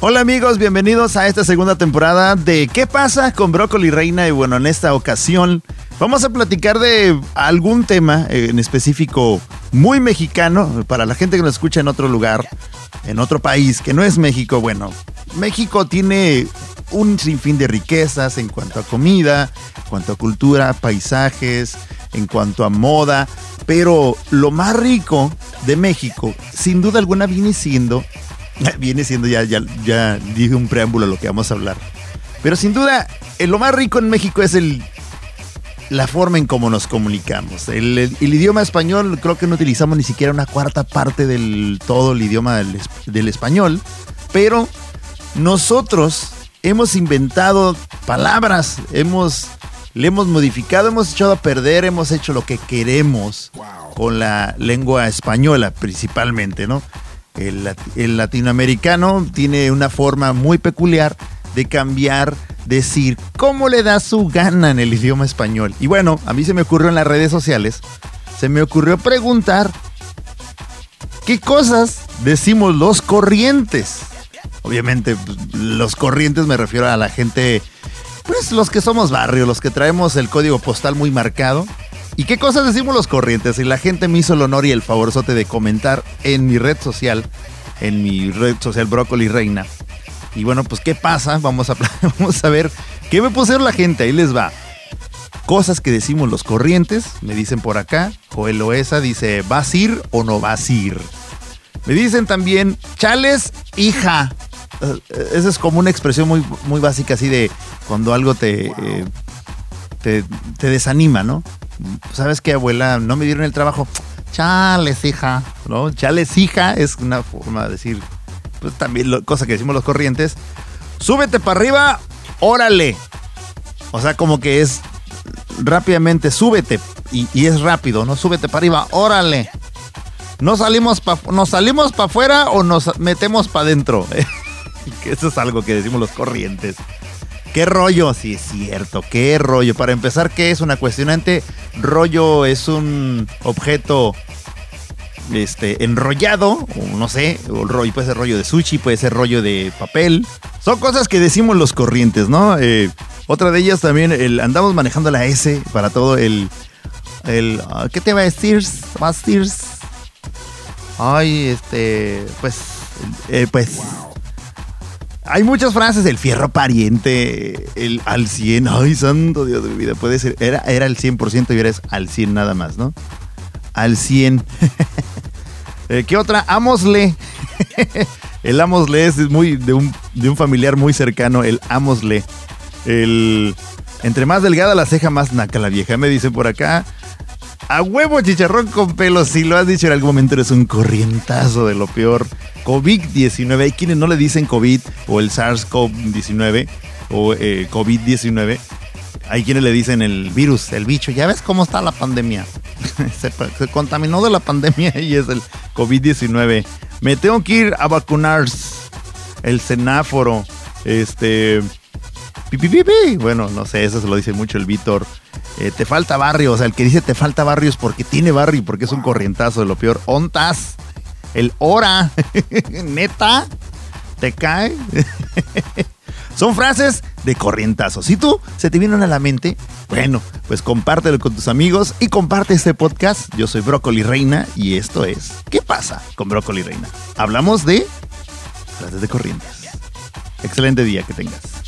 Hola amigos, bienvenidos a esta segunda temporada de ¿Qué pasa con Brócoli Reina? Y bueno, en esta ocasión vamos a platicar de algún tema eh, en específico muy mexicano para la gente que nos escucha en otro lugar, en otro país que no es México. Bueno, México tiene un sinfín de riquezas en cuanto a comida, en cuanto a cultura, paisajes, en cuanto a moda, pero lo más rico de México, sin duda alguna, viene siendo, viene siendo ya, ya, ya dije un preámbulo a lo que vamos a hablar, pero sin duda, eh, lo más rico en México es el la forma en cómo nos comunicamos. El, el- el idioma español, creo que no utilizamos ni siquiera una cuarta parte del todo el idioma del, del español, pero nosotros hemos inventado palabras, hemos, le hemos modificado, hemos echado a perder, hemos hecho lo que queremos con la lengua española principalmente, ¿no? El, lat- el latinoamericano tiene una forma muy peculiar de cambiar, decir cómo le da su gana en el idioma español. Y bueno, a mí se me ocurrió en las redes sociales, se me ocurrió preguntar qué cosas decimos los corrientes. Obviamente, pues, los corrientes me refiero a la gente, pues los que somos barrio, los que traemos el código postal muy marcado. ¿Y qué cosas decimos los corrientes? Y la gente me hizo el honor y el favorzote de comentar en mi red social, en mi red social Brócoli Reina. Y bueno, pues ¿qué pasa? Vamos a, vamos a ver qué me pusieron la gente. Ahí les va. Cosas que decimos los corrientes, me dicen por acá. Joel Loesa dice, ¿vas a ir o no vas a ir? Me dicen también, chales, hija. Eh, Esa es como una expresión muy, muy básica así de cuando algo te, eh, te desanima, ¿no? ¿Sabes qué, abuela? No me dieron el trabajo. Chales, hija. ¿No? Chales, hija es una forma de decir, pues también lo- cosa que decimos los corrientes. Súbete para arriba, órale. O sea, como que es rápidamente, súbete. Y, es rápido, ¿no? Súbete para arriba, órale. ¿No salimos ¿Nos salimos para afuera o nos metemos para adentro? Eso es algo que decimos los corrientes. ¿Qué rollo? Sí, es cierto. ¿Qué rollo? Para empezar, ¿qué es una cuestionante? Rollo es un objeto este, enrollado, no sé, rollo, puede ser rollo de sushi, puede ser rollo de papel. Son cosas que decimos los corrientes, ¿no? Eh, otra de ellas también, el, andamos manejando la S para todo el... el ah, ¿Qué te va a decir? ¿Vas a? Ay, este, pues, eh, pues... Hay muchas frases, el fierro pariente, el al 100, ay, santo Dios de mi vida, puede ser, era, era el 100% y ahora es al 100 nada más, ¿no? Al 100. Eh, ¿Qué otra? Amosle. el Amosle es muy de un, de un familiar muy cercano, el Amosle. El, entre más delgada la ceja, más naca la vieja, me dice por acá. A huevo chicharrón con pelos, si lo has dicho en algún momento eres un corrientazo de lo peor. COVID-19, hay quienes no le dicen COVID o el SARS-CoV-19 o eh, COVID-19. Hay quienes le dicen el virus, el bicho. Ya ves cómo está la pandemia. se, contaminó de la pandemia y es el COVID-19. Me tengo que ir a vacunar. El semáforo. Este. Pi, pi, pi. Bueno, no sé, eso se lo dice mucho el Víctor. Eh, te falta barrio. O sea, el que dice te falta barrio es porque tiene barrio porque es un corrientazo de lo peor. Ontas. El hora. Neta. ¿Te cae? Son frases de corrientazo. Si tú se te vienen a la mente, bueno, pues compártelo con tus amigos y comparte este podcast. Yo soy Brócoli Reina y esto es ¿Qué pasa con Brócoli Reina? Hablamos de frases de corrientes. Excelente día que tengas.